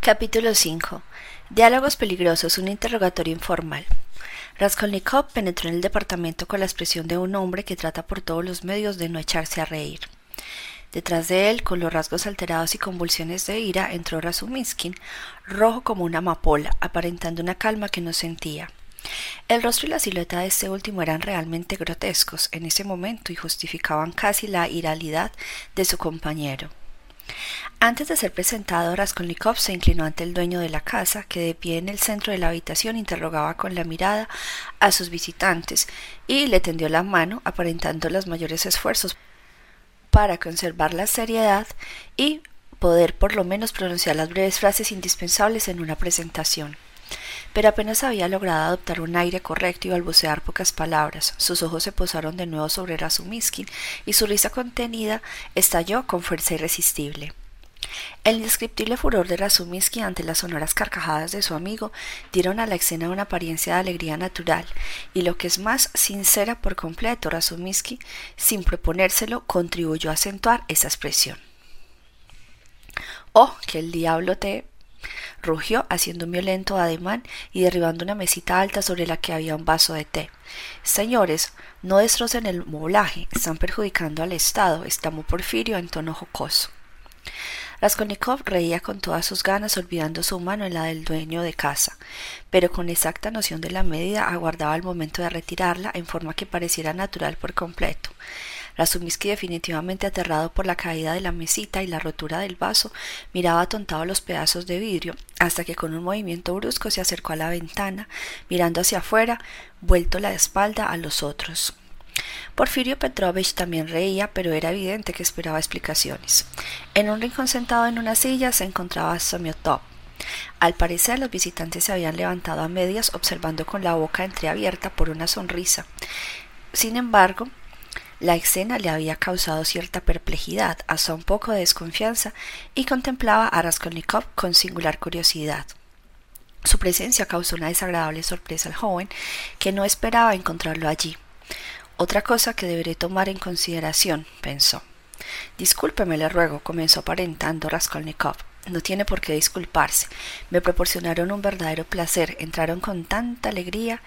Capítulo 5. Diálogos peligrosos, un interrogatorio informal. Raskolnikov penetró en el departamento con la expresión de un hombre que trata por todos los medios de no echarse a reír. Detrás de él, con los rasgos alterados y convulsiones de ira, entró Razumiskin, rojo como una amapola, aparentando una calma que no sentía. El rostro y la silueta de este último eran realmente grotescos en ese momento y justificaban casi la iralidad de su compañero. Antes de ser presentado, Raskolnikov se inclinó ante el dueño de la casa, que de pie en el centro de la habitación interrogaba con la mirada a sus visitantes y le tendió la mano, aparentando los mayores esfuerzos para conservar la seriedad y poder por lo menos pronunciar las breves frases indispensables en una presentación. Pero apenas había logrado adoptar un aire correcto y balbucear pocas palabras. Sus ojos se posaron de nuevo sobre Razumiskin y su risa contenida estalló con fuerza irresistible. El indescriptible furor de Razumiskin ante las sonoras carcajadas de su amigo dieron a la escena una apariencia de alegría natural, y lo que es más sincera por completo, Razumiskin, sin proponérselo, contribuyó a acentuar esa expresión. Oh, que el diablo te rugió haciendo un violento ademán y derribando una mesita alta sobre la que había un vaso de té. Señores, no destrocen el moblaje, están perjudicando al Estado, exclamó Porfirio en tono jocoso. Raskolnikov reía con todas sus ganas, olvidando su mano en la del dueño de casa, pero con exacta noción de la medida aguardaba el momento de retirarla en forma que pareciera natural por completo. Razumisky, definitivamente aterrado por la caída de la mesita y la rotura del vaso, miraba atontado los pedazos de vidrio, hasta que con un movimiento brusco se acercó a la ventana, mirando hacia afuera, vuelto la espalda a los otros. Porfirio Petrovich también reía, pero era evidente que esperaba explicaciones. En un rincón sentado en una silla se encontraba Somiotov. Al parecer los visitantes se habían levantado a medias observando con la boca entreabierta por una sonrisa. Sin embargo, la escena le había causado cierta perplejidad, hasta un poco de desconfianza, y contemplaba a Raskolnikov con singular curiosidad. Su presencia causó una desagradable sorpresa al joven, que no esperaba encontrarlo allí. Otra cosa que deberé tomar en consideración, pensó. Discúlpeme, le ruego, comenzó aparentando Raskolnikov. No tiene por qué disculparse. Me proporcionaron un verdadero placer, entraron con tanta alegría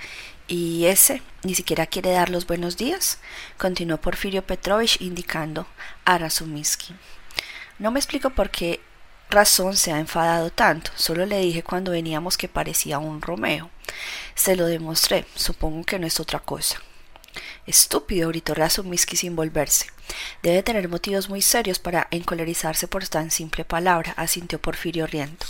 ¿Y ese ni siquiera quiere dar los buenos días? continuó Porfirio Petrovich indicando a Razumisky. No me explico por qué razón se ha enfadado tanto. Solo le dije cuando veníamos que parecía un Romeo. Se lo demostré. Supongo que no es otra cosa. Estúpido, gritó Razumisky sin volverse. Debe tener motivos muy serios para encolerizarse por tan simple palabra, asintió Porfirio riendo.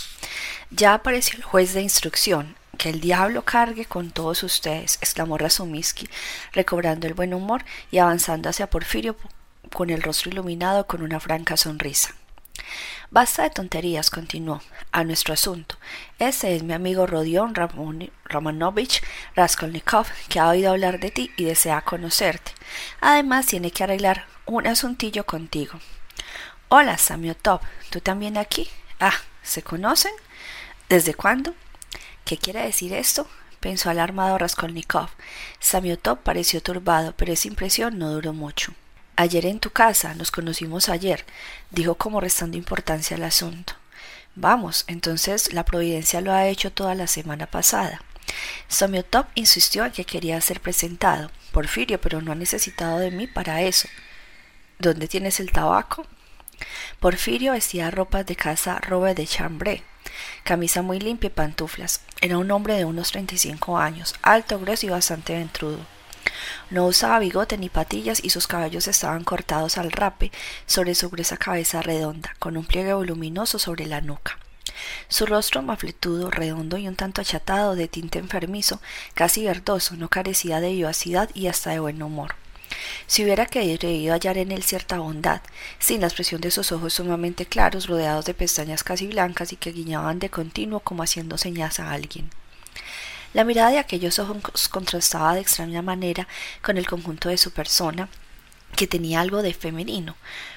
Ya apareció el juez de instrucción. Que el diablo cargue con todos ustedes, exclamó Razumisky, recobrando el buen humor y avanzando hacia Porfirio con el rostro iluminado con una franca sonrisa. Basta de tonterías, continuó. A nuestro asunto. Ese es mi amigo Rodion Romanovich Raskolnikov, que ha oído hablar de ti y desea conocerte. Además, tiene que arreglar un asuntillo contigo. Hola, Samiotov, ¿tú también aquí? Ah, ¿se conocen? ¿Desde cuándo? ¿Qué quiere decir esto? pensó alarmado Raskolnikov. Samiotov pareció turbado, pero esa impresión no duró mucho. Ayer en tu casa, nos conocimos ayer, dijo como restando importancia al asunto. Vamos, entonces la providencia lo ha hecho toda la semana pasada. Samiotov insistió en que quería ser presentado. Porfirio, pero no ha necesitado de mí para eso. ¿Dónde tienes el tabaco? Porfirio vestía ropas de casa robe de chambré. Camisa muy limpia y pantuflas. Era un hombre de unos treinta y cinco años, alto, grueso y bastante ventrudo. No usaba bigote ni patillas y sus cabellos estaban cortados al rape sobre su gruesa cabeza redonda, con un pliegue voluminoso sobre la nuca. Su rostro mafletudo, redondo y un tanto achatado, de tinte enfermizo, casi verdoso, no carecía de vivacidad y hasta de buen humor. Si hubiera querido hallar en él cierta bondad, sin la expresión de sus ojos sumamente claros, rodeados de pestañas casi blancas y que guiñaban de continuo como haciendo señas a alguien. La mirada de aquellos ojos contrastaba de extraña manera con el conjunto de su persona, que tenía algo de femenino,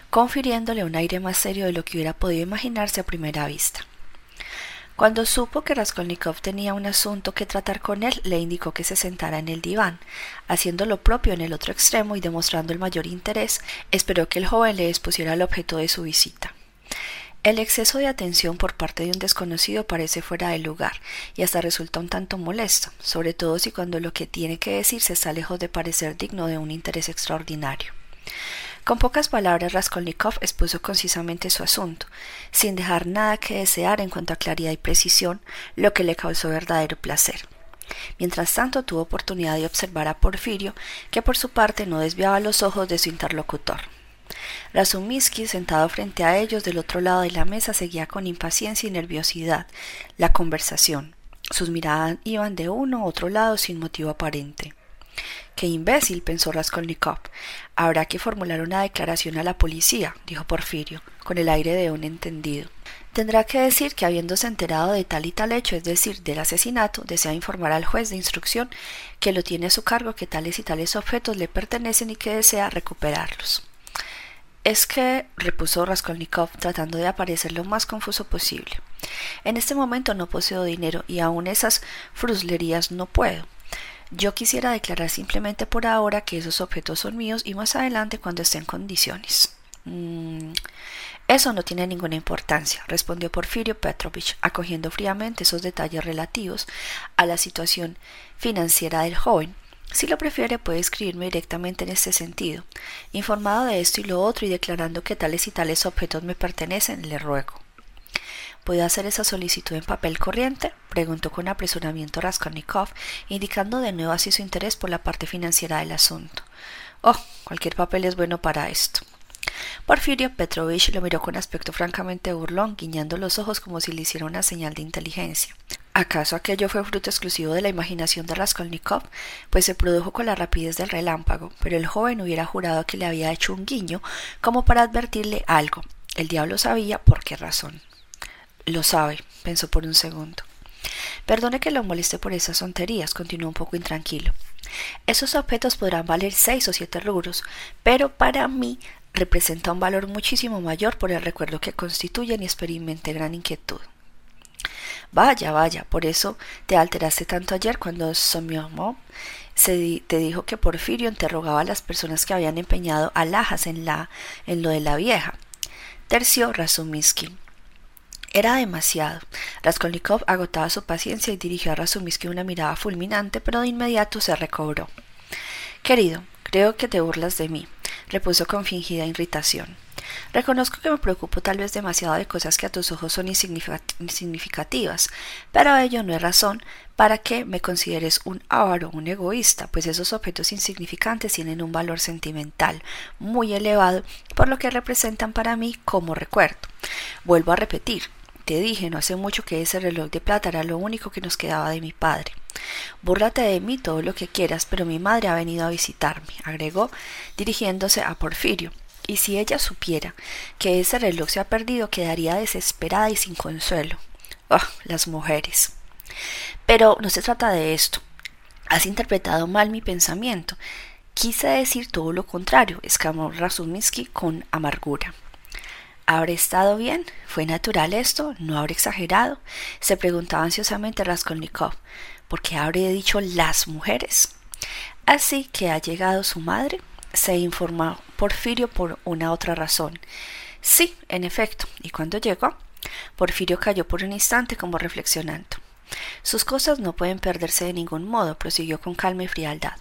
confiriéndole un aire más serio de lo que hubiera podido imaginarse a primera vista. Cuando supo que Raskolnikov tenía un asunto que tratar con él, le indicó que se sentara en el diván. Haciendo lo propio en el otro extremo y demostrando el mayor interés, esperó que el joven le expusiera el objeto de su visita. El exceso de atención por parte de un desconocido parece fuera de lugar y hasta resulta un tanto molesto, sobre todo si cuando lo que tiene que decirse está lejos de parecer digno de un interés extraordinario. Con pocas palabras Raskolnikov expuso concisamente su asunto, sin dejar nada que desear en cuanto a claridad y precisión, lo que le causó verdadero placer. Mientras tanto tuvo oportunidad de observar a Porfirio, que por su parte no desviaba los ojos de su interlocutor. Razumiski, sentado frente a ellos del otro lado de la mesa, seguía con impaciencia y nerviosidad la conversación. Sus miradas iban de uno a otro lado sin motivo aparente. Qué imbécil, pensó Raskolnikov. Habrá que formular una declaración a la policía, dijo Porfirio, con el aire de un entendido. Tendrá que decir que habiéndose enterado de tal y tal hecho, es decir, del asesinato, desea informar al juez de instrucción que lo tiene a su cargo que tales y tales objetos le pertenecen y que desea recuperarlos. Es que, repuso Raskolnikov, tratando de aparecer lo más confuso posible. En este momento no poseo dinero y aun esas fruslerías no puedo. Yo quisiera declarar simplemente por ahora que esos objetos son míos y más adelante cuando esté en condiciones. Mm, eso no tiene ninguna importancia, respondió Porfirio Petrovich, acogiendo fríamente esos detalles relativos a la situación financiera del joven. Si lo prefiere, puede escribirme directamente en este sentido. Informado de esto y lo otro y declarando que tales y tales objetos me pertenecen, le ruego. ¿Puede hacer esa solicitud en papel corriente? preguntó con apresuramiento Raskolnikov, indicando de nuevo así su interés por la parte financiera del asunto. Oh, cualquier papel es bueno para esto. Porfirio Petrovich lo miró con aspecto francamente burlón, guiñando los ojos como si le hiciera una señal de inteligencia. ¿Acaso aquello fue fruto exclusivo de la imaginación de Raskolnikov? Pues se produjo con la rapidez del relámpago, pero el joven hubiera jurado que le había hecho un guiño como para advertirle algo. El diablo sabía por qué razón. Lo sabe, pensó por un segundo. Perdone que lo moleste por esas tonterías, continuó un poco intranquilo. Esos objetos podrán valer seis o siete rubros, pero para mí representa un valor muchísimo mayor por el recuerdo que constituyen y experimenté gran inquietud. Vaya, vaya, por eso te alteraste tanto ayer cuando Somiomó se te dijo que Porfirio interrogaba a las personas que habían empeñado alhajas en la en lo de la vieja. Tercio Razumiski. Era demasiado. Raskolnikov agotaba su paciencia y dirigió a Razumiski una mirada fulminante, pero de inmediato se recobró. Querido, creo que te burlas de mí, repuso con fingida irritación. Reconozco que me preocupo tal vez demasiado de cosas que a tus ojos son insignificativas, pero ello no es razón para que me consideres un avaro, un egoísta, pues esos objetos insignificantes tienen un valor sentimental muy elevado, por lo que representan para mí como recuerdo. Vuelvo a repetir, te dije no hace mucho que ese reloj de plata era lo único que nos quedaba de mi padre. Búrlate de mí todo lo que quieras, pero mi madre ha venido a visitarme, agregó, dirigiéndose a Porfirio. Y si ella supiera que ese reloj se ha perdido, quedaría desesperada y sin consuelo. Oh, las mujeres. Pero no se trata de esto. Has interpretado mal mi pensamiento. Quise decir todo lo contrario, exclamó Razuminsky con amargura. ¿Habré estado bien? ¿Fue natural esto? ¿No habré exagerado? se preguntaba ansiosamente Raskolnikov. ¿Por qué habré dicho las mujeres? Así que ha llegado su madre, se informó Porfirio por una otra razón. Sí, en efecto. ¿Y cuándo llegó? Porfirio cayó por un instante como reflexionando. Sus cosas no pueden perderse de ningún modo, prosiguió con calma y frialdad.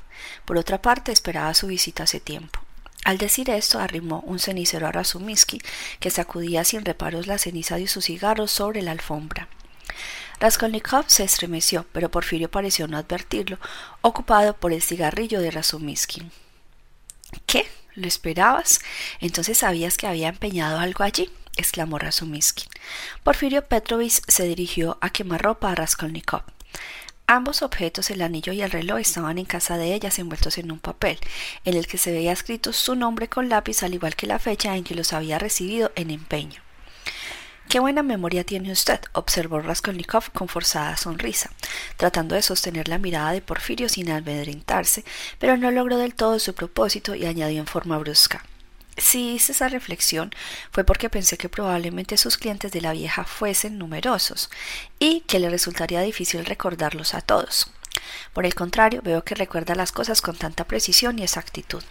Por otra parte, esperaba su visita hace tiempo. Al decir esto, arrimó un cenicero a Razumiski, que sacudía sin reparos la ceniza de sus cigarros sobre la alfombra. Raskolnikov se estremeció, pero Porfirio pareció no advertirlo, ocupado por el cigarrillo de Razumiskin. ¿Qué? ¿Lo esperabas? Entonces sabías que había empeñado algo allí, exclamó Razumiskin. Porfirio Petrovich se dirigió a quemarropa a Raskolnikov. Ambos objetos, el anillo y el reloj, estaban en casa de ellas envueltos en un papel, en el que se veía escrito su nombre con lápiz, al igual que la fecha en que los había recibido en empeño. Qué buena memoria tiene usted, observó Raskolnikov con forzada sonrisa, tratando de sostener la mirada de Porfirio sin amedrentarse, pero no logró del todo su propósito y añadió en forma brusca. Si hice esa reflexión fue porque pensé que probablemente sus clientes de la vieja fuesen numerosos y que le resultaría difícil recordarlos a todos. Por el contrario, veo que recuerda las cosas con tanta precisión y exactitud.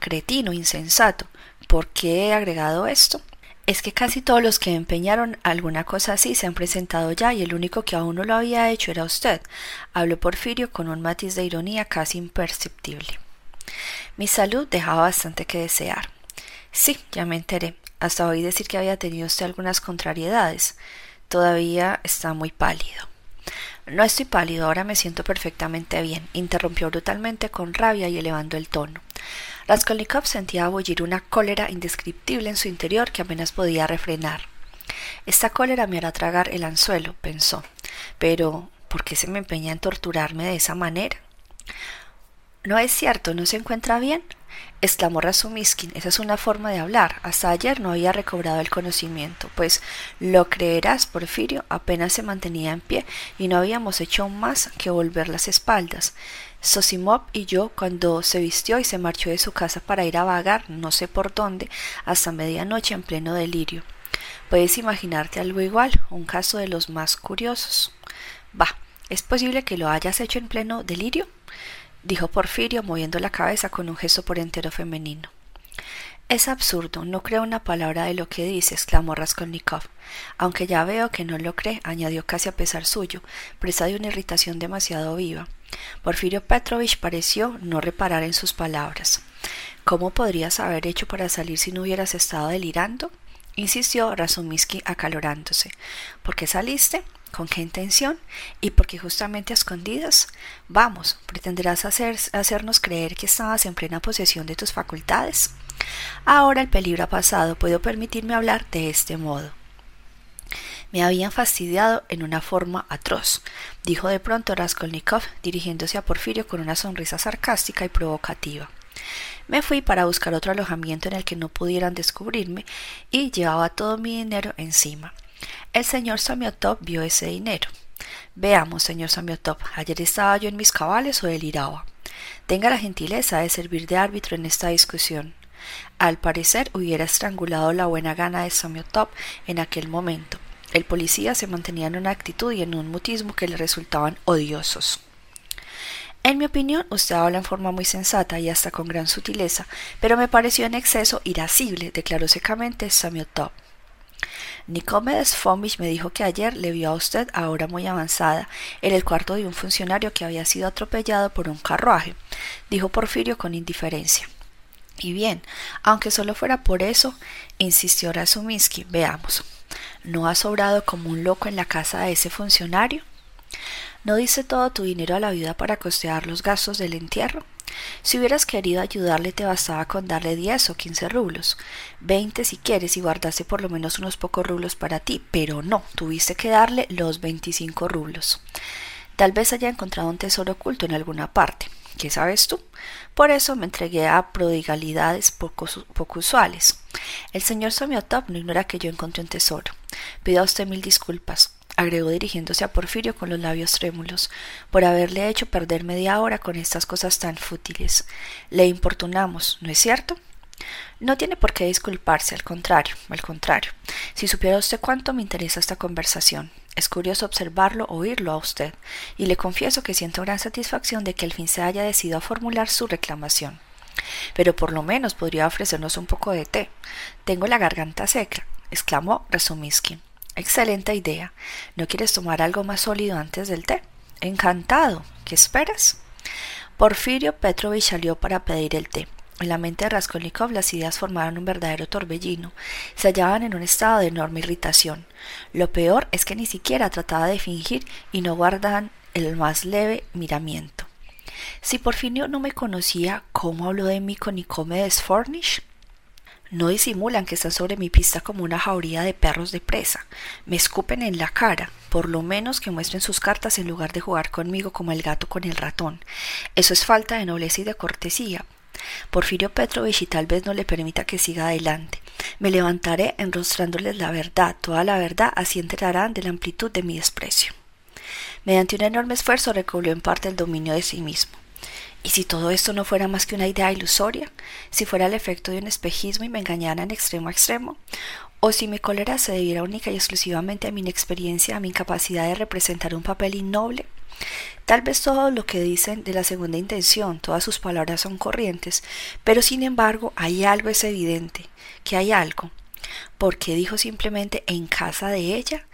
Cretino, insensato. ¿Por qué he agregado esto? Es que casi todos los que empeñaron alguna cosa así se han presentado ya y el único que aún no lo había hecho era usted, habló Porfirio con un matiz de ironía casi imperceptible. Mi salud dejaba bastante que desear. Sí, ya me enteré. Hasta oí decir que había tenido usted algunas contrariedades. Todavía está muy pálido. No estoy pálido, ahora me siento perfectamente bien, interrumpió brutalmente con rabia y elevando el tono. Raskolnikov sentía bullir una cólera indescriptible en su interior que apenas podía refrenar. Esta cólera me hará tragar el anzuelo, pensó. Pero, ¿por qué se me empeña en torturarme de esa manera? No es cierto, ¿no se encuentra bien? Exclamó Razumiskin. Esa es una forma de hablar. Hasta ayer no había recobrado el conocimiento, pues lo creerás, Porfirio apenas se mantenía en pie y no habíamos hecho más que volver las espaldas. Sosimov y yo, cuando se vistió y se marchó de su casa para ir a vagar, no sé por dónde, hasta medianoche en pleno delirio. Puedes imaginarte algo igual, un caso de los más curiosos. Bah, ¿es posible que lo hayas hecho en pleno delirio? Dijo Porfirio, moviendo la cabeza con un gesto por entero femenino. Es absurdo, no creo una palabra de lo que dice, exclamó Raskolnikov. Aunque ya veo que no lo cree, añadió casi a pesar suyo, presa de una irritación demasiado viva. Porfirio Petrovich pareció no reparar en sus palabras. ¿Cómo podrías haber hecho para salir si no hubieras estado delirando? insistió Razumisky acalorándose. ¿Por qué saliste? ¿Con qué intención? ¿Y por qué justamente a escondidas? Vamos, ¿pretenderás hacer, hacernos creer que estabas en plena posesión de tus facultades? Ahora el peligro ha pasado, puedo permitirme hablar de este modo. Me habían fastidiado en una forma atroz, dijo de pronto Raskolnikov, dirigiéndose a Porfirio con una sonrisa sarcástica y provocativa. Me fui para buscar otro alojamiento en el que no pudieran descubrirme y llevaba todo mi dinero encima. El señor Samiotov vio ese dinero. Veamos, señor Samiotov, ayer estaba yo en mis cabales o deliraba. Tenga la gentileza de servir de árbitro en esta discusión. Al parecer hubiera estrangulado la buena gana de Samiotov en aquel momento. El policía se mantenía en una actitud y en un mutismo que le resultaban odiosos. En mi opinión, usted habla en forma muy sensata y hasta con gran sutileza, pero me pareció en exceso irascible, declaró secamente Samiotov. Nicomedes Fomich me dijo que ayer le vio a usted a hora muy avanzada en el cuarto de un funcionario que había sido atropellado por un carruaje, dijo Porfirio con indiferencia. Y bien, aunque solo fuera por eso, insistió Razuminsky, veamos. ¿No has sobrado como un loco en la casa de ese funcionario? ¿No diste todo tu dinero a la viuda para costear los gastos del entierro? Si hubieras querido ayudarle te bastaba con darle diez o quince rublos, veinte si quieres y guardaste por lo menos unos pocos rublos para ti, pero no, tuviste que darle los veinticinco rublos. Tal vez haya encontrado un tesoro oculto en alguna parte. ¿Qué sabes tú? Por eso me entregué a prodigalidades poco, poco usuales. El señor Somiotop no ignora que yo encontré un tesoro. Pido a usted mil disculpas agregó dirigiéndose a Porfirio con los labios trémulos, por haberle hecho perder media hora con estas cosas tan fútiles. Le importunamos, ¿no es cierto? No tiene por qué disculparse, al contrario, al contrario. Si supiera usted cuánto me interesa esta conversación. Es curioso observarlo, oírlo a usted, y le confieso que siento gran satisfacción de que al fin se haya decidido a formular su reclamación. Pero por lo menos podría ofrecernos un poco de té. Tengo la garganta seca, exclamó Razumiskin. Excelente idea. ¿No quieres tomar algo más sólido antes del té? Encantado. ¿Qué esperas? Porfirio Petrovich salió para pedir el té. En la mente de Raskolnikov las ideas formaron un verdadero torbellino. Se hallaban en un estado de enorme irritación. Lo peor es que ni siquiera trataba de fingir y no guardaban el más leve miramiento. Si Porfirio no me conocía, ¿cómo habló de mí con Nicomedes Fornish? No disimulan que están sobre mi pista como una jauría de perros de presa. Me escupen en la cara, por lo menos que muestren sus cartas en lugar de jugar conmigo como el gato con el ratón. Eso es falta de nobleza y de cortesía. Porfirio Petrovich y tal vez no le permita que siga adelante. Me levantaré enrostrándoles la verdad, toda la verdad, así enterarán de la amplitud de mi desprecio. Mediante un enorme esfuerzo recobró en parte el dominio de sí mismo. ¿Y si todo esto no fuera más que una idea ilusoria? ¿Si fuera el efecto de un espejismo y me engañara en extremo a extremo? ¿O si mi cólera se debiera única y exclusivamente a mi inexperiencia, a mi incapacidad de representar un papel innoble? Tal vez todo lo que dicen de la segunda intención, todas sus palabras son corrientes, pero sin embargo hay algo es evidente, que hay algo. ¿Por qué dijo simplemente en casa de ella?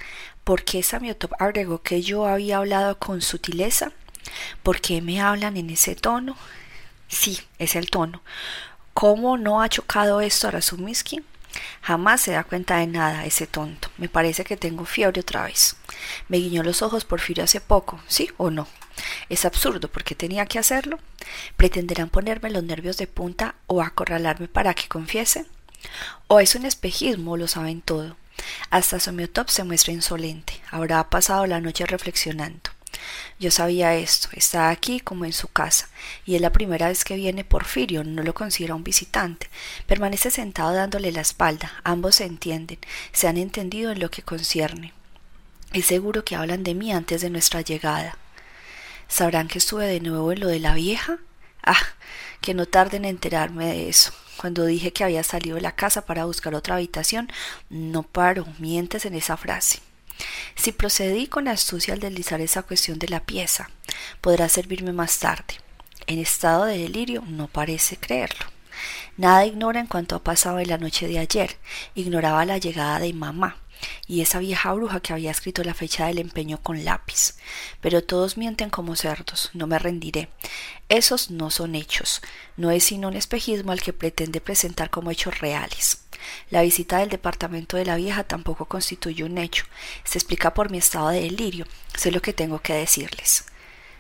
¿Por qué Samiotop agregó que yo había hablado con sutileza? ¿Por qué me hablan en ese tono? Sí, es el tono. ¿Cómo no ha chocado esto a Razumiski? Jamás se da cuenta de nada, ese tonto. Me parece que tengo fiebre otra vez. Me guiñó los ojos Porfirio hace poco, ¿sí o no? Es absurdo, porque tenía que hacerlo? ¿Pretenderán ponerme los nervios de punta o acorralarme para que confiese? ¿O es un espejismo, lo saben todo? Hasta Somiotop se muestra insolente. Habrá pasado la noche reflexionando. Yo sabía esto, está aquí como en su casa, y es la primera vez que viene Porfirio, no lo considera un visitante. Permanece sentado dándole la espalda, ambos se entienden, se han entendido en lo que concierne. Es seguro que hablan de mí antes de nuestra llegada. ¿Sabrán que estuve de nuevo en lo de la vieja? Ah, que no tarden en enterarme de eso. Cuando dije que había salido de la casa para buscar otra habitación, no paro, mientes en esa frase. Si procedí con astucia al deslizar esa cuestión de la pieza, podrá servirme más tarde. En estado de delirio no parece creerlo. Nada ignora en cuanto ha pasado en la noche de ayer. Ignoraba la llegada de mamá y esa vieja bruja que había escrito la fecha del empeño con lápiz. Pero todos mienten como cerdos, no me rendiré. Esos no son hechos, no es sino un espejismo al que pretende presentar como hechos reales. La visita del departamento de la vieja tampoco constituye un hecho. Se explica por mi estado de delirio. Sé lo que tengo que decirles.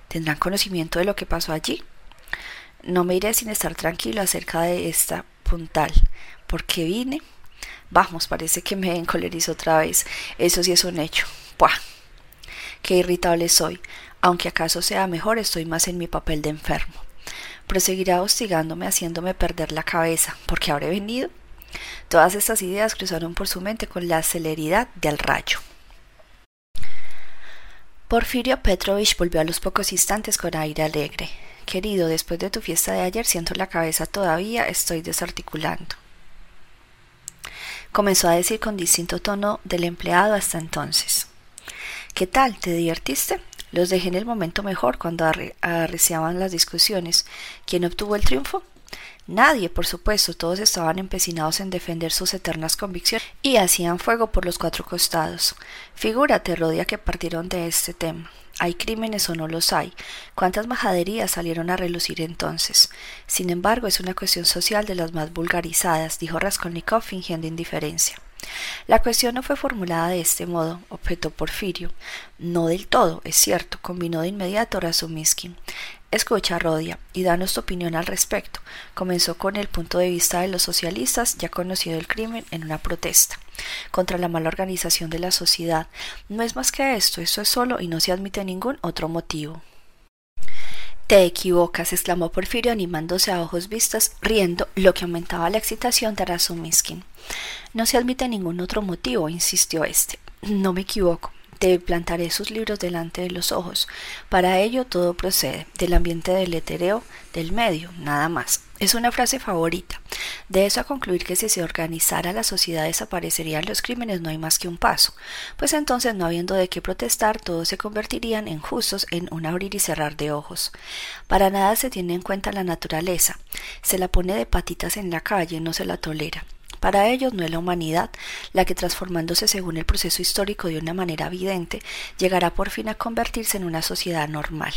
¿Tendrán conocimiento de lo que pasó allí? No me iré sin estar tranquilo acerca de esta puntal. porque vine? Vamos, parece que me encolerizo otra vez. Eso sí es un hecho. ¡Puah! Qué irritable soy. Aunque acaso sea mejor, estoy más en mi papel de enfermo. Proseguirá hostigándome, haciéndome perder la cabeza. ¿Por qué habré venido? Todas estas ideas cruzaron por su mente con la celeridad del rayo. Porfirio Petrovich volvió a los pocos instantes con aire alegre. Querido, después de tu fiesta de ayer siento la cabeza todavía, estoy desarticulando. Comenzó a decir con distinto tono del empleado hasta entonces. ¿Qué tal? ¿Te divertiste? Los dejé en el momento mejor cuando arreciaban las discusiones. ¿Quién obtuvo el triunfo? Nadie, por supuesto, todos estaban empecinados en defender sus eternas convicciones y hacían fuego por los cuatro costados. Figúrate, Rodia, que partieron de este tema. ¿Hay crímenes o no los hay? ¿Cuántas majaderías salieron a relucir entonces? Sin embargo, es una cuestión social de las más vulgarizadas, dijo Raskolnikov fingiendo indiferencia. La cuestión no fue formulada de este modo, objetó Porfirio. No del todo, es cierto, combinó de inmediato Razumiskin. Escucha, Rodia, y danos tu opinión al respecto. Comenzó con el punto de vista de los socialistas, ya conocido el crimen, en una protesta contra la mala organización de la sociedad. No es más que esto, eso es solo y no se admite ningún otro motivo. Te equivocas, exclamó Porfirio animándose a ojos vistas, riendo, lo que aumentaba la excitación de Razumiskin. No se admite ningún otro motivo, insistió éste. No me equivoco. Te plantaré sus libros delante de los ojos. Para ello todo procede del ambiente del letereo del medio, nada más. Es una frase favorita. De eso a concluir que si se organizara la sociedad desaparecerían los crímenes no hay más que un paso, pues entonces no habiendo de qué protestar todos se convertirían en justos en un abrir y cerrar de ojos. Para nada se tiene en cuenta la naturaleza. Se la pone de patitas en la calle, no se la tolera. Para ellos no es la humanidad la que transformándose según el proceso histórico de una manera evidente, llegará por fin a convertirse en una sociedad normal.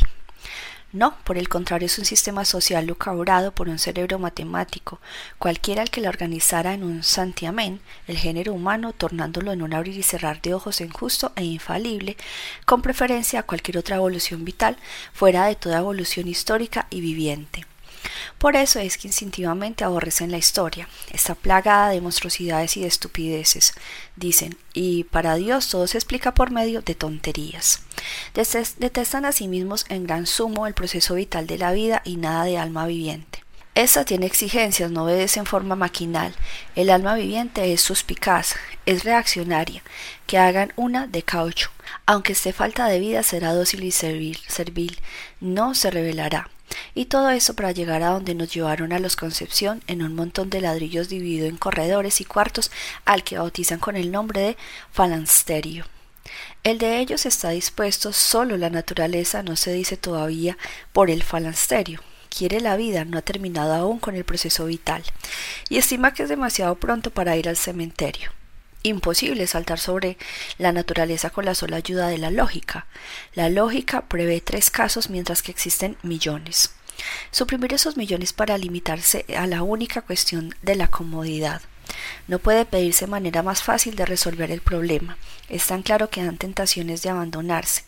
No, por el contrario, es un sistema social lucabrado por un cerebro matemático, cualquiera el que la organizara en un santiamén, el género humano, tornándolo en un abrir y cerrar de ojos injusto e infalible, con preferencia a cualquier otra evolución vital, fuera de toda evolución histórica y viviente. Por eso es que instintivamente aborrecen la historia. Está plagada de monstruosidades y de estupideces, dicen, y para Dios todo se explica por medio de tonterías. Detestan a sí mismos en gran sumo el proceso vital de la vida y nada de alma viviente. Esta tiene exigencias, no obedece en forma maquinal. El alma viviente es suspicaz, es reaccionaria. Que hagan una de caucho. Aunque esté falta de vida, será dócil y servil, servil. no se rebelará. Y todo eso para llegar a donde nos llevaron a los Concepción en un montón de ladrillos dividido en corredores y cuartos al que bautizan con el nombre de falansterio. El de ellos está dispuesto, solo la naturaleza no se dice todavía por el falansterio. Quiere la vida, no ha terminado aún con el proceso vital, y estima que es demasiado pronto para ir al cementerio. Imposible saltar sobre la naturaleza con la sola ayuda de la lógica. La lógica prevé tres casos mientras que existen millones. Suprimir esos millones para limitarse a la única cuestión de la comodidad. No puede pedirse manera más fácil de resolver el problema. Es tan claro que dan tentaciones de abandonarse.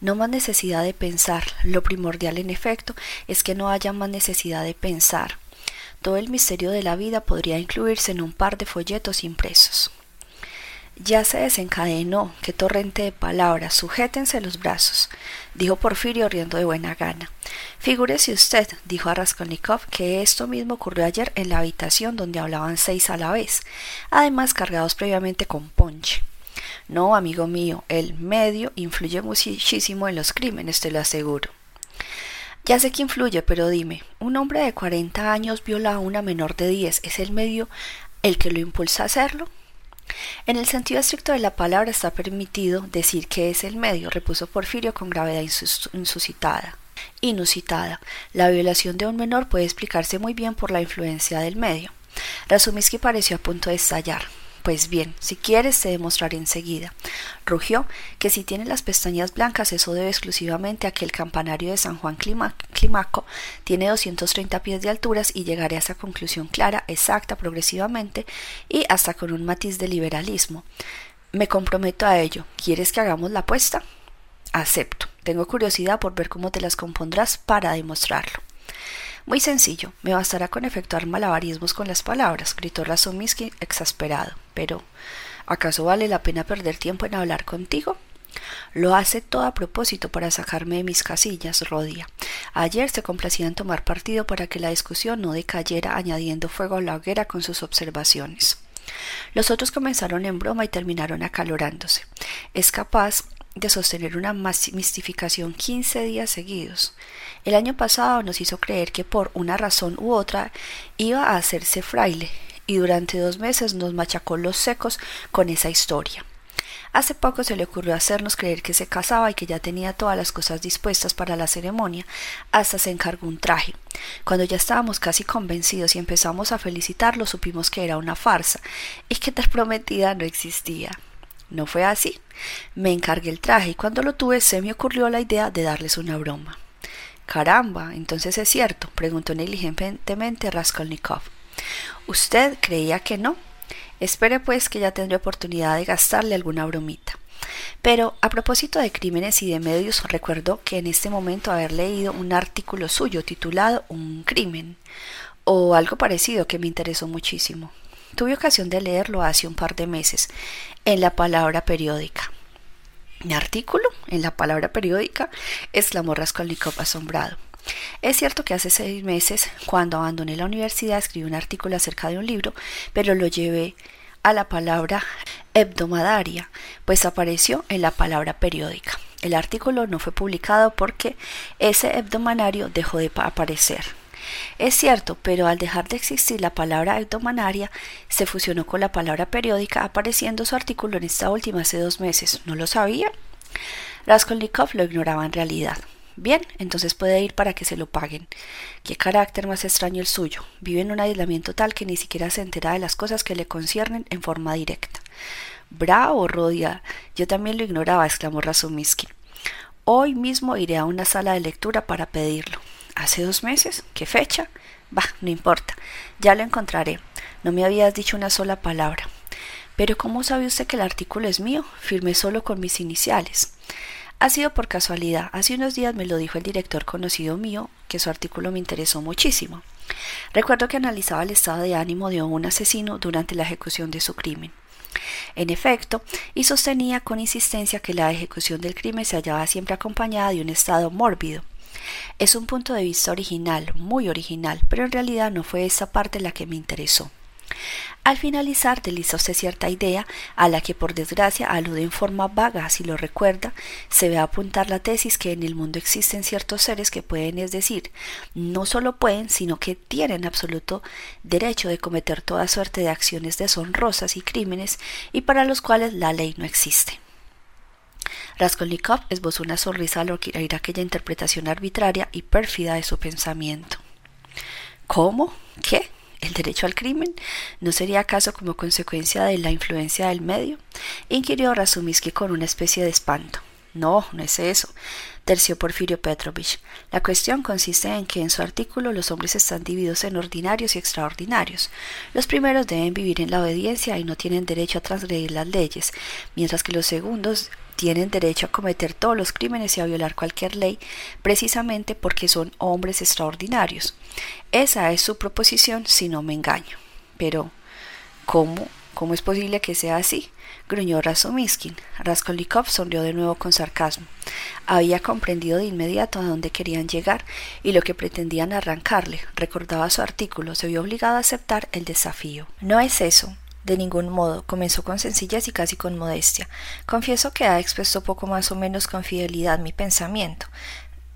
No más necesidad de pensar. Lo primordial, en efecto, es que no haya más necesidad de pensar. Todo el misterio de la vida podría incluirse en un par de folletos impresos. Ya se desencadenó, qué torrente de palabras, sujétense los brazos, dijo Porfirio riendo de buena gana. Figúrese usted, dijo a Raskolnikov, que esto mismo ocurrió ayer en la habitación donde hablaban seis a la vez, además cargados previamente con ponche. No, amigo mío, el medio influye muchísimo en los crímenes, te lo aseguro. Ya sé que influye, pero dime, un hombre de cuarenta años viola a una menor de diez, ¿es el medio el que lo impulsa a hacerlo? En el sentido estricto de la palabra está permitido decir que es el medio, repuso Porfirio con gravedad insuscitada. Inusitada. La violación de un menor puede explicarse muy bien por la influencia del medio. Razumiski pareció a punto de estallar. Pues bien, si quieres te demostraré enseguida. Rugió que si tiene las pestañas blancas eso debe exclusivamente a que el campanario de San Juan Climaco tiene 230 pies de alturas y llegaré a esa conclusión clara, exacta, progresivamente y hasta con un matiz de liberalismo. Me comprometo a ello. ¿Quieres que hagamos la apuesta? Acepto. Tengo curiosidad por ver cómo te las compondrás para demostrarlo. Muy sencillo, me bastará con efectuar malabarismos con las palabras, gritó Razumiski exasperado. Pero, ¿acaso vale la pena perder tiempo en hablar contigo? Lo hace todo a propósito para sacarme de mis casillas, Rodia. Ayer se complacía en tomar partido para que la discusión no decayera añadiendo fuego a la hoguera con sus observaciones. Los otros comenzaron en broma y terminaron acalorándose. Es capaz de sostener una mistificación quince días seguidos. El año pasado nos hizo creer que por una razón u otra iba a hacerse fraile, y durante dos meses nos machacó los secos con esa historia. Hace poco se le ocurrió hacernos creer que se casaba y que ya tenía todas las cosas dispuestas para la ceremonia, hasta se encargó un traje. Cuando ya estábamos casi convencidos y empezamos a felicitarlo, supimos que era una farsa y que tal prometida no existía. No fue así. Me encargué el traje y cuando lo tuve se me ocurrió la idea de darles una broma. Caramba, entonces es cierto, preguntó negligentemente Raskolnikov. ¿Usted creía que no? Espere pues que ya tendré oportunidad de gastarle alguna bromita. Pero a propósito de crímenes y de medios, recuerdo que en este momento haber leído un artículo suyo titulado Un crimen, o algo parecido que me interesó muchísimo. Tuve ocasión de leerlo hace un par de meses en la palabra periódica. ¿Mi artículo? ¿En la palabra periódica? exclamó Raskolnikov asombrado. Es cierto que hace seis meses, cuando abandoné la universidad, escribí un artículo acerca de un libro, pero lo llevé a la palabra hebdomadaria, pues apareció en la palabra periódica. El artículo no fue publicado porque ese hebdomadario dejó de aparecer. Es cierto, pero al dejar de existir la palabra hebdomadaria, se fusionó con la palabra periódica, apareciendo su artículo en esta última hace dos meses. ¿No lo sabía? Raskolnikov lo ignoraba en realidad. Bien, entonces puede ir para que se lo paguen. Qué carácter más extraño el suyo. Vive en un aislamiento tal que ni siquiera se entera de las cosas que le conciernen en forma directa. Bravo, Rodia. Yo también lo ignoraba, exclamó Razumiski. Hoy mismo iré a una sala de lectura para pedirlo. ¿Hace dos meses? ¿Qué fecha? Bah, no importa. Ya lo encontraré. No me habías dicho una sola palabra. Pero ¿cómo sabe usted que el artículo es mío? Firmé solo con mis iniciales. Ha sido por casualidad. Hace unos días me lo dijo el director conocido mío, que su artículo me interesó muchísimo. Recuerdo que analizaba el estado de ánimo de un asesino durante la ejecución de su crimen. En efecto, y sostenía con insistencia que la ejecución del crimen se hallaba siempre acompañada de un estado mórbido. Es un punto de vista original, muy original, pero en realidad no fue esa parte la que me interesó. Al finalizar deslizóse cierta idea a la que por desgracia alude en forma vaga, si lo recuerda, se ve apuntar la tesis que en el mundo existen ciertos seres que pueden, es decir, no solo pueden, sino que tienen absoluto derecho de cometer toda suerte de acciones deshonrosas y crímenes y para los cuales la ley no existe. Raskolnikov esbozó una sonrisa al oír aquella interpretación arbitraria y pérfida de su pensamiento. ¿Cómo? ¿Qué? ¿El derecho al crimen? ¿No sería acaso como consecuencia de la influencia del medio? inquirió Razumiski con una especie de espanto. No, no es eso, terció Porfirio Petrovich. La cuestión consiste en que en su artículo los hombres están divididos en ordinarios y extraordinarios. Los primeros deben vivir en la obediencia y no tienen derecho a transgredir las leyes, mientras que los segundos tienen derecho a cometer todos los crímenes y a violar cualquier ley, precisamente porque son hombres extraordinarios. Esa es su proposición, si no me engaño. Pero, ¿cómo? ¿Cómo es posible que sea así? gruñó Razumiskin. Raskolnikov sonrió de nuevo con sarcasmo. Había comprendido de inmediato a dónde querían llegar y lo que pretendían arrancarle. Recordaba su artículo, se vio obligado a aceptar el desafío. No es eso, de ningún modo, comenzó con sencillez y casi con modestia. Confieso que ha expuesto poco más o menos con fidelidad mi pensamiento.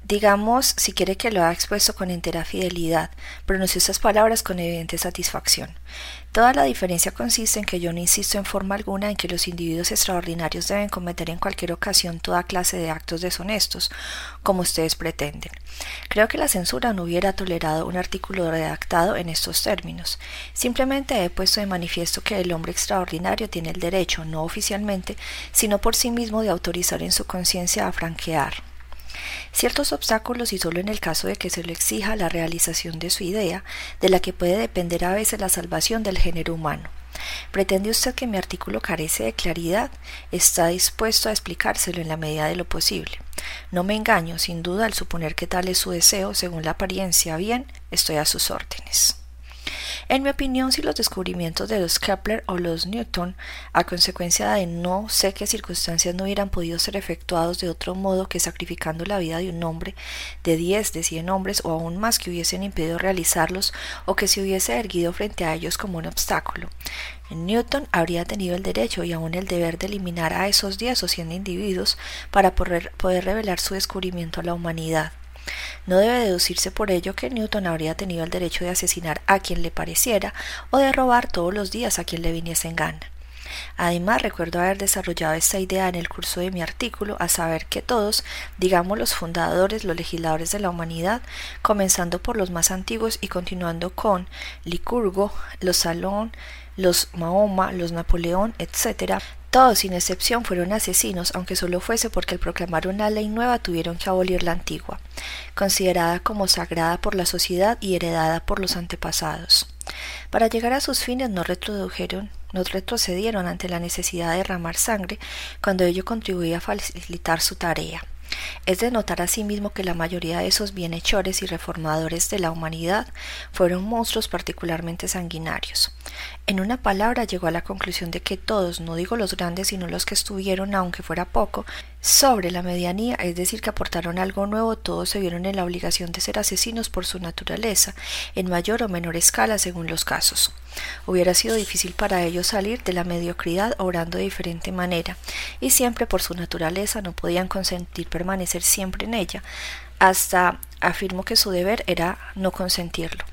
Digamos, si quiere que lo ha expuesto con entera fidelidad, pronunció estas palabras con evidente satisfacción. Toda la diferencia consiste en que yo no insisto en forma alguna en que los individuos extraordinarios deben cometer en cualquier ocasión toda clase de actos deshonestos, como ustedes pretenden. Creo que la censura no hubiera tolerado un artículo redactado en estos términos. Simplemente he puesto de manifiesto que el hombre extraordinario tiene el derecho, no oficialmente, sino por sí mismo de autorizar en su conciencia a franquear ciertos obstáculos y solo en el caso de que se lo exija la realización de su idea, de la que puede depender a veces la salvación del género humano. ¿Pretende usted que mi artículo carece de claridad? Está dispuesto a explicárselo en la medida de lo posible. No me engaño, sin duda, al suponer que tal es su deseo, según la apariencia. Bien, estoy a sus órdenes. En mi opinión, si los descubrimientos de los Kepler o los Newton, a consecuencia de no sé qué circunstancias no hubieran podido ser efectuados de otro modo que sacrificando la vida de un hombre, de diez, de cien hombres o aún más que hubiesen impedido realizarlos o que se hubiese erguido frente a ellos como un obstáculo, Newton habría tenido el derecho y aún el deber de eliminar a esos diez o cien individuos para poder, poder revelar su descubrimiento a la humanidad. No debe deducirse por ello que Newton habría tenido el derecho de asesinar a quien le pareciera o de robar todos los días a quien le viniese en gana. Además, recuerdo haber desarrollado esta idea en el curso de mi artículo, a saber que todos, digamos los fundadores, los legisladores de la humanidad, comenzando por los más antiguos y continuando con Licurgo, los Salón, los Mahoma, los Napoleón, etc., todos sin excepción fueron asesinos, aunque solo fuese porque al proclamar una ley nueva tuvieron que abolir la antigua, considerada como sagrada por la sociedad y heredada por los antepasados. Para llegar a sus fines no retrodujeron, no retrocedieron ante la necesidad de derramar sangre cuando ello contribuía a facilitar su tarea. Es de notar asimismo que la mayoría de esos bienhechores y reformadores de la humanidad fueron monstruos particularmente sanguinarios. En una palabra llegó a la conclusión de que todos, no digo los grandes, sino los que estuvieron, aunque fuera poco, sobre la medianía, es decir, que aportaron algo nuevo, todos se vieron en la obligación de ser asesinos por su naturaleza, en mayor o menor escala según los casos. Hubiera sido difícil para ellos salir de la mediocridad obrando de diferente manera, y siempre por su naturaleza no podían consentir permanecer siempre en ella, hasta afirmo que su deber era no consentirlo.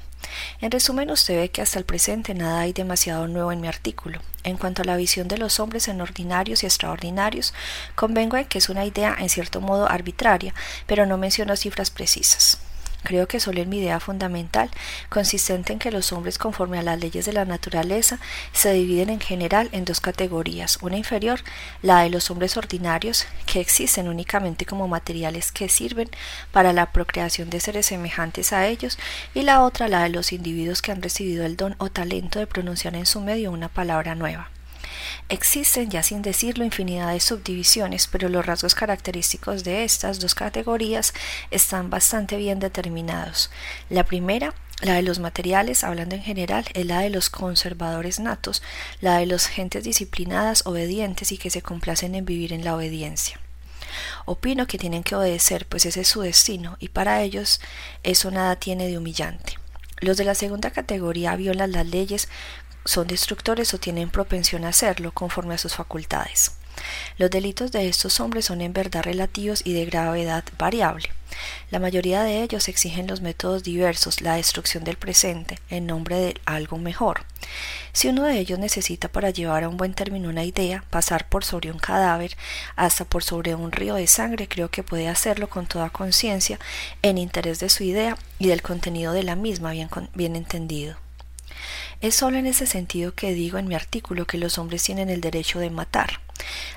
En resumen, usted ve que hasta el presente nada hay demasiado nuevo en mi artículo. En cuanto a la visión de los hombres en ordinarios y extraordinarios, convengo en que es una idea en cierto modo arbitraria, pero no menciono cifras precisas. Creo que solo en mi idea fundamental, consistente en que los hombres conforme a las leyes de la naturaleza se dividen en general en dos categorías, una inferior, la de los hombres ordinarios, que existen únicamente como materiales que sirven para la procreación de seres semejantes a ellos, y la otra, la de los individuos que han recibido el don o talento de pronunciar en su medio una palabra nueva. Existen, ya sin decirlo, infinidad de subdivisiones, pero los rasgos característicos de estas dos categorías están bastante bien determinados. La primera la de los materiales, hablando en general, es la de los conservadores natos, la de los gentes disciplinadas, obedientes y que se complacen en vivir en la obediencia. Opino que tienen que obedecer, pues ese es su destino, y para ellos eso nada tiene de humillante. Los de la segunda categoría violan las leyes son destructores o tienen propensión a hacerlo conforme a sus facultades. Los delitos de estos hombres son en verdad relativos y de gravedad variable. La mayoría de ellos exigen los métodos diversos, la destrucción del presente, en nombre de algo mejor. Si uno de ellos necesita para llevar a un buen término una idea, pasar por sobre un cadáver, hasta por sobre un río de sangre, creo que puede hacerlo con toda conciencia, en interés de su idea y del contenido de la misma bien, bien entendido. Es solo en ese sentido que digo en mi artículo que los hombres tienen el derecho de matar.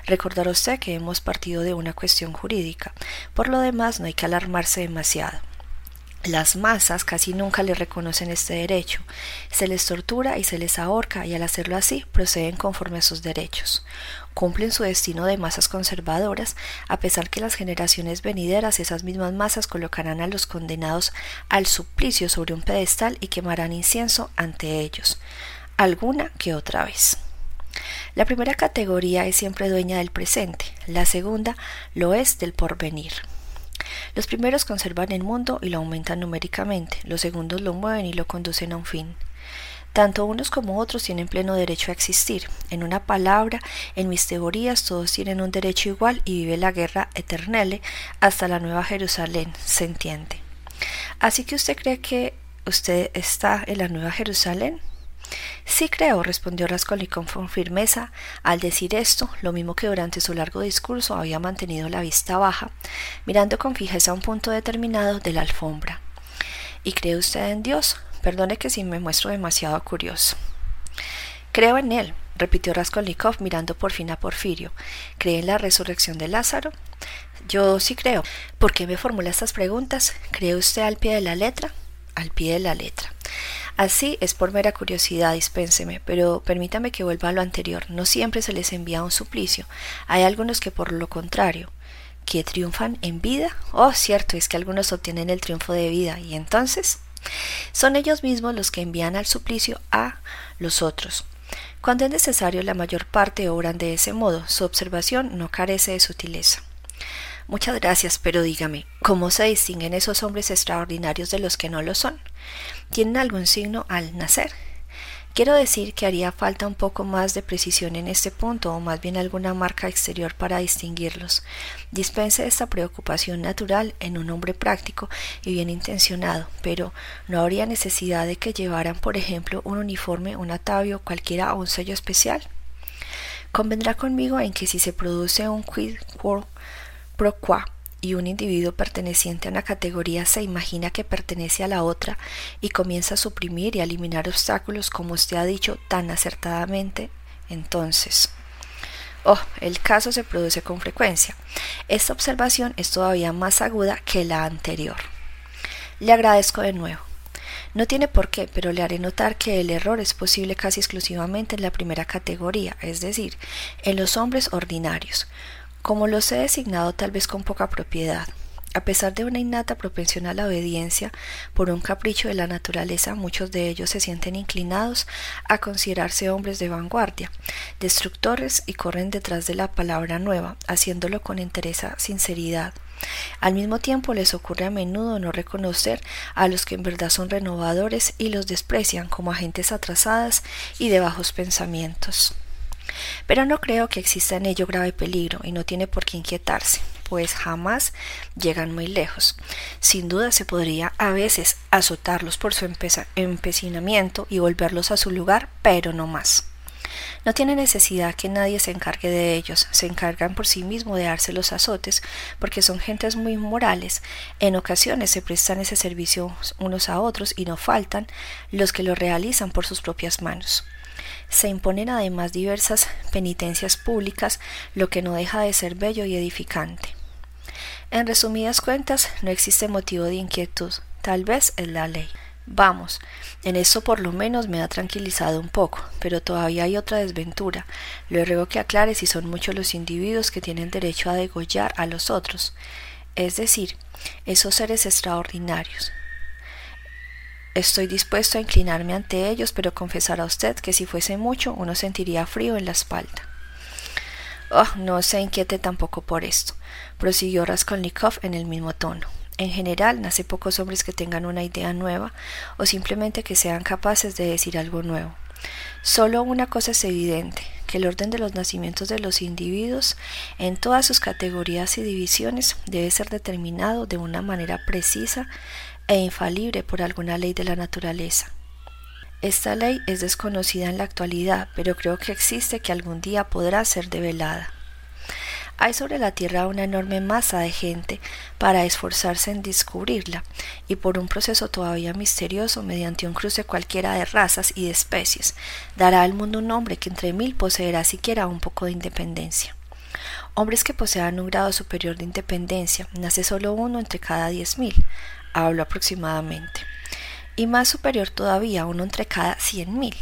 Recordará usted que hemos partido de una cuestión jurídica. Por lo demás, no hay que alarmarse demasiado. Las masas casi nunca le reconocen este derecho, se les tortura y se les ahorca y al hacerlo así proceden conforme a sus derechos. Cumplen su destino de masas conservadoras, a pesar que las generaciones venideras esas mismas masas colocarán a los condenados al suplicio sobre un pedestal y quemarán incienso ante ellos, alguna que otra vez. La primera categoría es siempre dueña del presente, la segunda lo es del porvenir. Los primeros conservan el mundo y lo aumentan numéricamente, los segundos lo mueven y lo conducen a un fin. Tanto unos como otros tienen pleno derecho a existir. En una palabra, en mis teorías todos tienen un derecho igual y vive la guerra eternele hasta la Nueva Jerusalén, se entiende. Así que usted cree que usted está en la Nueva Jerusalén? Sí creo, respondió Raskolnikov con firmeza. Al decir esto, lo mismo que durante su largo discurso había mantenido la vista baja, mirando con fijeza un punto determinado de la alfombra. ¿Y cree usted en Dios? Perdone que si me muestro demasiado curioso. Creo en él, repitió Raskolnikov mirando por fin a Porfirio. ¿Cree en la resurrección de Lázaro? Yo sí creo. ¿Por qué me formula estas preguntas? ¿Cree usted al pie de la letra? Al pie de la letra. Así es por mera curiosidad, dispénseme, pero permítame que vuelva a lo anterior. No siempre se les envía un suplicio. Hay algunos que por lo contrario, que triunfan en vida. Oh, cierto, es que algunos obtienen el triunfo de vida. ¿Y entonces? Son ellos mismos los que envían al suplicio a los otros. Cuando es necesario, la mayor parte obran de ese modo. Su observación no carece de sutileza. Muchas gracias, pero dígame, ¿cómo se distinguen esos hombres extraordinarios de los que no lo son? ¿Tienen algún signo al nacer? Quiero decir que haría falta un poco más de precisión en este punto, o más bien alguna marca exterior para distinguirlos. Dispense esta preocupación natural en un hombre práctico y bien intencionado, pero ¿no habría necesidad de que llevaran, por ejemplo, un uniforme, un atavio, cualquiera o un sello especial? Convendrá conmigo en que si se produce un quid pro qua y un individuo perteneciente a una categoría se imagina que pertenece a la otra y comienza a suprimir y a eliminar obstáculos como usted ha dicho tan acertadamente, entonces. Oh, el caso se produce con frecuencia. Esta observación es todavía más aguda que la anterior. Le agradezco de nuevo. No tiene por qué, pero le haré notar que el error es posible casi exclusivamente en la primera categoría, es decir, en los hombres ordinarios como los he designado tal vez con poca propiedad. A pesar de una innata propensión a la obediencia, por un capricho de la naturaleza, muchos de ellos se sienten inclinados a considerarse hombres de vanguardia, destructores y corren detrás de la palabra nueva, haciéndolo con interesa sinceridad. Al mismo tiempo les ocurre a menudo no reconocer a los que en verdad son renovadores y los desprecian como agentes atrasadas y de bajos pensamientos. Pero no creo que exista en ello grave peligro y no tiene por qué inquietarse, pues jamás llegan muy lejos. Sin duda se podría a veces azotarlos por su empecinamiento y volverlos a su lugar, pero no más. No tiene necesidad que nadie se encargue de ellos, se encargan por sí mismos de darse los azotes, porque son gentes muy morales. En ocasiones se prestan ese servicio unos a otros y no faltan los que lo realizan por sus propias manos. Se imponen además diversas penitencias públicas, lo que no deja de ser bello y edificante. En resumidas cuentas, no existe motivo de inquietud, tal vez es la ley. Vamos, en eso por lo menos me ha tranquilizado un poco, pero todavía hay otra desventura. Le ruego que aclare si son muchos los individuos que tienen derecho a degollar a los otros, es decir, esos seres extraordinarios. Estoy dispuesto a inclinarme ante ellos, pero confesar a usted que si fuese mucho uno sentiría frío en la espalda. Oh, no se inquiete tampoco por esto, prosiguió Raskolnikov en el mismo tono. En general, nace pocos hombres que tengan una idea nueva o simplemente que sean capaces de decir algo nuevo. Solo una cosa es evidente, que el orden de los nacimientos de los individuos en todas sus categorías y divisiones debe ser determinado de una manera precisa e infalible por alguna ley de la naturaleza. Esta ley es desconocida en la actualidad, pero creo que existe que algún día podrá ser develada. Hay sobre la Tierra una enorme masa de gente para esforzarse en descubrirla, y por un proceso todavía misterioso, mediante un cruce cualquiera de razas y de especies, dará al mundo un hombre que entre mil poseerá siquiera un poco de independencia. Hombres que posean un grado superior de independencia, nace solo uno entre cada diez mil, hablo aproximadamente, y más superior todavía uno entre cada cien mil.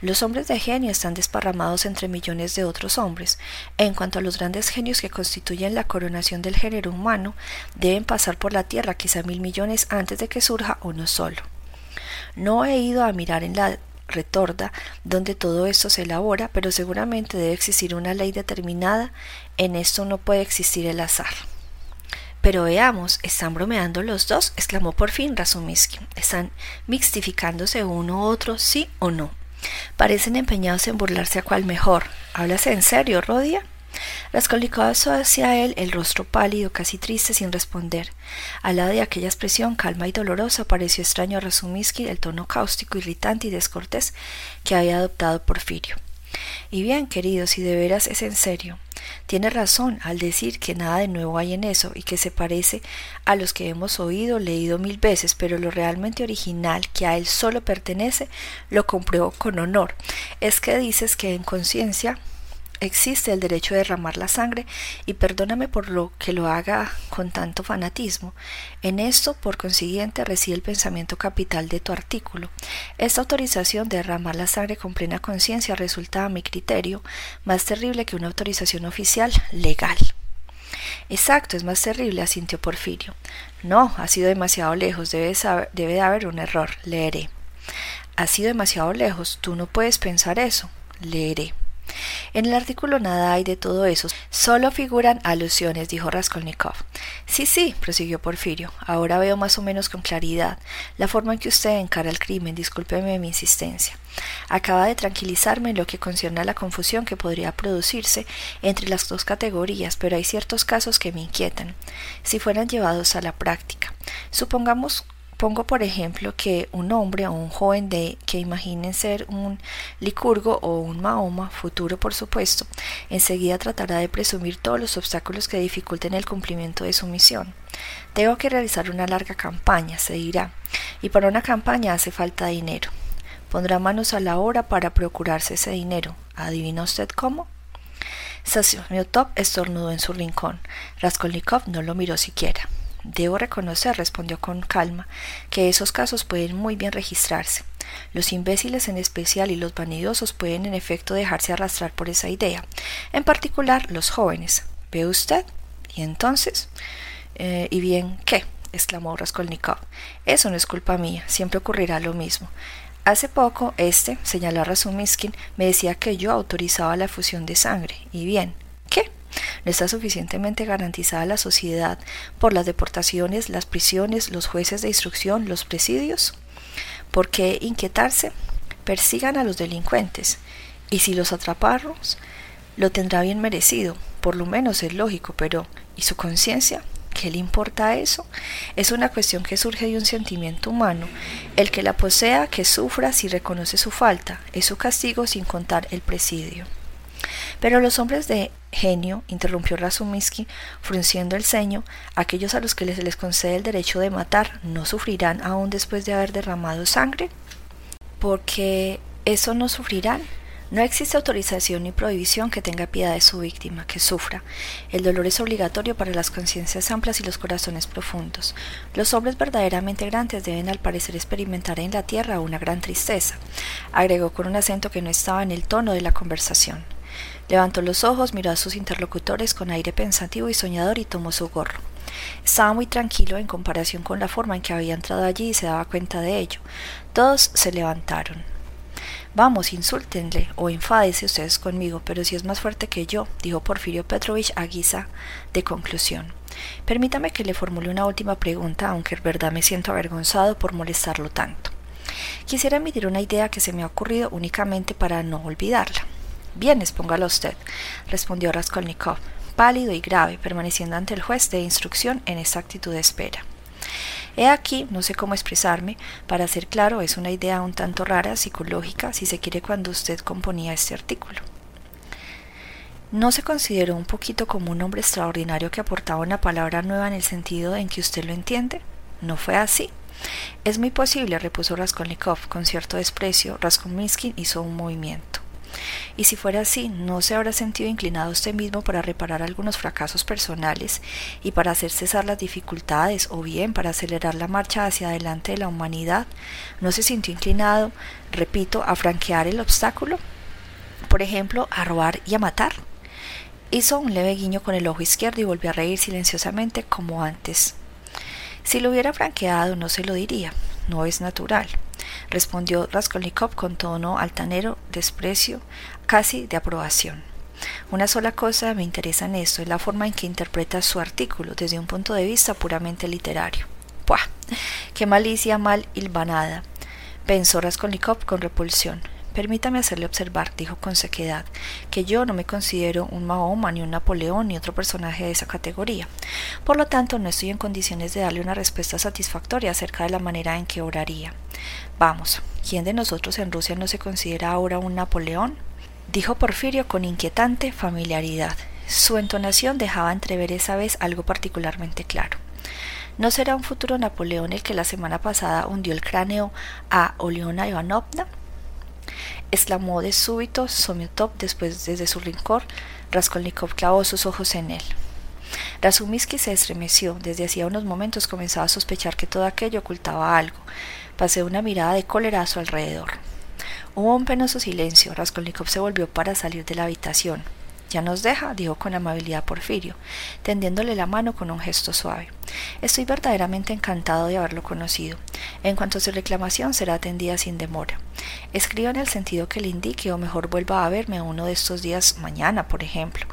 Los hombres de genio están desparramados entre millones de otros hombres. En cuanto a los grandes genios que constituyen la coronación del género humano, deben pasar por la tierra quizá mil millones antes de que surja uno solo. No he ido a mirar en la retorda donde todo esto se elabora, pero seguramente debe existir una ley determinada. En esto no puede existir el azar. Pero veamos, ¿están bromeando los dos? exclamó por fin Razumiski. ¿Están mixtificándose uno u otro, sí o no? Parecen empeñados en burlarse a cual mejor. ¿Hablas en serio, Rodia? Raskolnikov hacia él el rostro pálido, casi triste, sin responder. Al lado de aquella expresión calma y dolorosa pareció extraño a Razumiski el tono cáustico, irritante y descortés que había adoptado Porfirio. Y bien, querido, si de veras es en serio, tiene razón al decir que nada de nuevo hay en eso y que se parece a los que hemos oído, leído mil veces, pero lo realmente original que a él solo pertenece lo compruebo con honor. Es que dices que en conciencia existe el derecho de derramar la sangre y perdóname por lo que lo haga con tanto fanatismo. En esto, por consiguiente, recibe el pensamiento capital de tu artículo. Esta autorización de derramar la sangre con plena conciencia resulta, a mi criterio, más terrible que una autorización oficial legal. Exacto, es más terrible, asintió Porfirio. No, ha sido demasiado lejos, debe, debe de haber un error. Leeré. Ha sido demasiado lejos, tú no puedes pensar eso. Leeré. En el artículo nada hay de todo eso, solo figuran alusiones, dijo Raskolnikov. Sí, sí, prosiguió Porfirio, ahora veo más o menos con claridad la forma en que usted encara el crimen, discúlpeme mi insistencia. Acaba de tranquilizarme en lo que concierne a la confusión que podría producirse entre las dos categorías, pero hay ciertos casos que me inquietan, si fueran llevados a la práctica. Supongamos Pongo por ejemplo que un hombre o un joven de que imaginen ser un licurgo o un mahoma, futuro por supuesto, enseguida tratará de presumir todos los obstáculos que dificulten el cumplimiento de su misión. Tengo que realizar una larga campaña, se dirá, y para una campaña hace falta dinero. Pondrá manos a la obra para procurarse ese dinero. ¿Adivina usted cómo? Sasiotop estornudó en su rincón. Raskolnikov no lo miró siquiera. Debo reconocer, respondió con calma, que esos casos pueden muy bien registrarse. Los imbéciles en especial y los vanidosos pueden en efecto dejarse arrastrar por esa idea, en particular los jóvenes. ¿Ve usted? ¿Y entonces? Eh, ¿Y bien qué? exclamó Raskolnikov. Eso no es culpa mía, siempre ocurrirá lo mismo. Hace poco, este, señaló a me decía que yo autorizaba la fusión de sangre. ¿Y bien? ¿No está suficientemente garantizada la sociedad por las deportaciones, las prisiones, los jueces de instrucción, los presidios? ¿Por qué inquietarse? Persigan a los delincuentes, y si los atrapamos, lo tendrá bien merecido, por lo menos es lógico, pero ¿y su conciencia? ¿Qué le importa eso? Es una cuestión que surge de un sentimiento humano. El que la posea, que sufra si reconoce su falta, es su castigo sin contar el presidio. Pero los hombres de genio, interrumpió Razumiski, frunciendo el ceño, aquellos a los que se les concede el derecho de matar, ¿no sufrirán aún después de haber derramado sangre? Porque eso no sufrirán. No existe autorización ni prohibición que tenga piedad de su víctima, que sufra. El dolor es obligatorio para las conciencias amplias y los corazones profundos. Los hombres verdaderamente grandes deben al parecer experimentar en la tierra una gran tristeza, agregó con un acento que no estaba en el tono de la conversación. Levantó los ojos, miró a sus interlocutores con aire pensativo y soñador y tomó su gorro. Estaba muy tranquilo en comparación con la forma en que había entrado allí y se daba cuenta de ello. Todos se levantaron. Vamos, insúltenle o enfádese ustedes conmigo, pero si es más fuerte que yo, dijo Porfirio Petrovich a guisa de conclusión. Permítame que le formule una última pregunta, aunque en verdad me siento avergonzado por molestarlo tanto. Quisiera emitir una idea que se me ha ocurrido únicamente para no olvidarla. Bien, expóngala usted, respondió Raskolnikov, pálido y grave, permaneciendo ante el juez de instrucción en esta actitud de espera. He aquí, no sé cómo expresarme, para ser claro, es una idea un tanto rara, psicológica, si se quiere, cuando usted componía este artículo. ¿No se consideró un poquito como un hombre extraordinario que aportaba una palabra nueva en el sentido en que usted lo entiende? ¿No fue así? Es muy posible, repuso Raskolnikov con cierto desprecio. Raskolniksky hizo un movimiento. Y si fuera así, ¿no se habrá sentido inclinado usted mismo para reparar algunos fracasos personales y para hacer cesar las dificultades o bien para acelerar la marcha hacia adelante de la humanidad? ¿No se sintió inclinado, repito, a franquear el obstáculo? Por ejemplo, a robar y a matar. Hizo un leve guiño con el ojo izquierdo y volvió a reír silenciosamente como antes. Si lo hubiera franqueado no se lo diría, no es natural respondió Raskolnikov con tono altanero, desprecio, casi de aprobación. Una sola cosa me interesa en esto, es la forma en que interpreta su artículo desde un punto de vista puramente literario. ¡Puah! ¡Qué malicia mal hilvanada! pensó Raskolnikov con repulsión. Permítame hacerle observar, dijo con sequedad, que yo no me considero un Mahoma, ni un Napoleón, ni otro personaje de esa categoría. Por lo tanto, no estoy en condiciones de darle una respuesta satisfactoria acerca de la manera en que oraría. Vamos, ¿quién de nosotros en Rusia no se considera ahora un Napoleón? dijo Porfirio con inquietante familiaridad. Su entonación dejaba entrever esa vez algo particularmente claro. ¿No será un futuro Napoleón el que la semana pasada hundió el cráneo a Oleona Ivanovna? Exclamó de súbito Somiotov después desde su rincón. Raskolnikov clavó sus ojos en él. Razumiski se estremeció. Desde hacía unos momentos comenzaba a sospechar que todo aquello ocultaba algo. Pasé una mirada de cólera a su alrededor. Hubo un penoso silencio. Raskolnikov se volvió para salir de la habitación. Ya nos deja, dijo con amabilidad Porfirio, tendiéndole la mano con un gesto suave. Estoy verdaderamente encantado de haberlo conocido. En cuanto a su reclamación, será atendida sin demora. Escriba en el sentido que le indique, o mejor vuelva a verme uno de estos días, mañana, por ejemplo.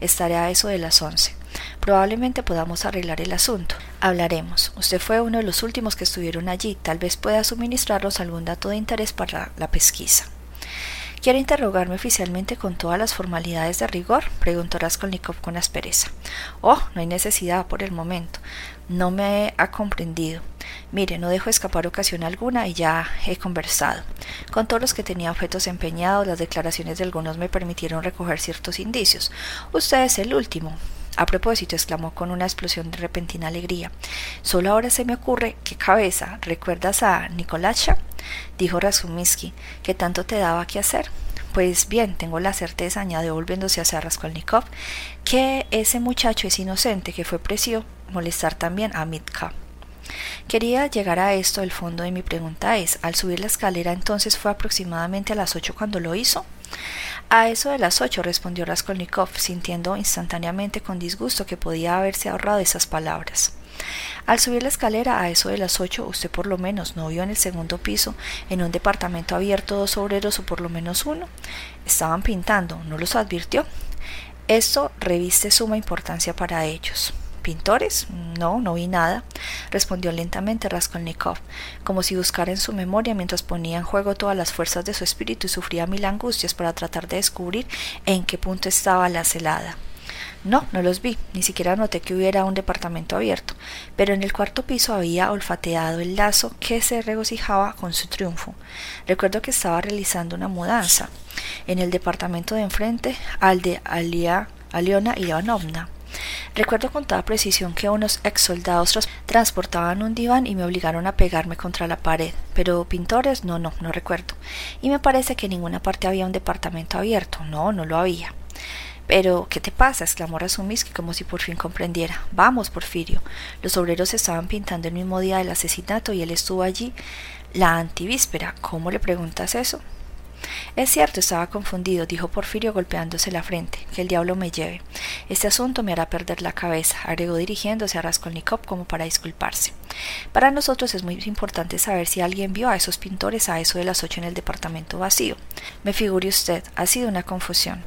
Estaré a eso de las once. Probablemente podamos arreglar el asunto. Hablaremos. Usted fue uno de los últimos que estuvieron allí. Tal vez pueda suministrarnos algún dato de interés para la pesquisa. ¿Quiere interrogarme oficialmente con todas las formalidades de rigor? preguntó Raskolnikov con aspereza. Oh, no hay necesidad por el momento. No me ha comprendido. Mire, no dejo escapar ocasión alguna y ya he conversado. Con todos los que tenía objetos empeñados, las declaraciones de algunos me permitieron recoger ciertos indicios. Usted es el último. A propósito, exclamó con una explosión de repentina alegría. Solo ahora se me ocurre qué cabeza. ¿Recuerdas a Nikolacha? dijo Razumiski, que tanto te daba que hacer. Pues bien, tengo la certeza, añadió volviéndose hacia Raskolnikov, que ese muchacho es inocente, que fue precio molestar también a Mitka. Quería llegar a esto, el fondo de mi pregunta es, al subir la escalera entonces fue aproximadamente a las ocho cuando lo hizo. A eso de las ocho, respondió Raskolnikov, sintiendo instantáneamente con disgusto que podía haberse ahorrado esas palabras. Al subir la escalera a eso de las ocho, usted por lo menos no vio en el segundo piso, en un departamento abierto, dos obreros o por lo menos uno. Estaban pintando, ¿no los advirtió? Esto reviste suma importancia para ellos. ¿Pintores? No, no vi nada, respondió lentamente Raskolnikov, como si buscara en su memoria mientras ponía en juego todas las fuerzas de su espíritu y sufría mil angustias para tratar de descubrir en qué punto estaba la celada. No, no los vi, ni siquiera noté que hubiera un departamento abierto, pero en el cuarto piso había olfateado el lazo que se regocijaba con su triunfo. Recuerdo que estaba realizando una mudanza en el departamento de enfrente al de Alia, Aliona Ivanovna. Recuerdo con toda precisión que unos ex soldados transportaban un diván y me obligaron a pegarme contra la pared, pero pintores no, no, no recuerdo. Y me parece que en ninguna parte había un departamento abierto, no, no lo había. Pero, ¿qué te pasa? exclamó Razumiski como si por fin comprendiera. Vamos, Porfirio. Los obreros estaban pintando el mismo día del asesinato y él estuvo allí la antivíspera. ¿Cómo le preguntas eso? Es cierto, estaba confundido, dijo Porfirio golpeándose la frente. Que el diablo me lleve. Este asunto me hará perder la cabeza, agregó dirigiéndose a Raskolnikov como para disculparse. Para nosotros es muy importante saber si alguien vio a esos pintores a eso de las ocho en el departamento vacío. Me figure usted, ha sido una confusión.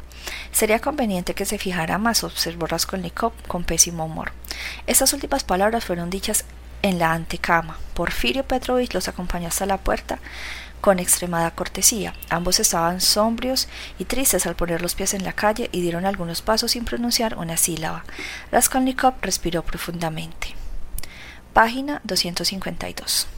Sería conveniente que se fijara más, observó Raskolnikov con pésimo humor. Estas últimas palabras fueron dichas en la antecama. Porfirio Petrovich los acompañó hasta la puerta con extremada cortesía. Ambos estaban sombrios y tristes al poner los pies en la calle y dieron algunos pasos sin pronunciar una sílaba. Raskolnikov respiró profundamente. Página 252.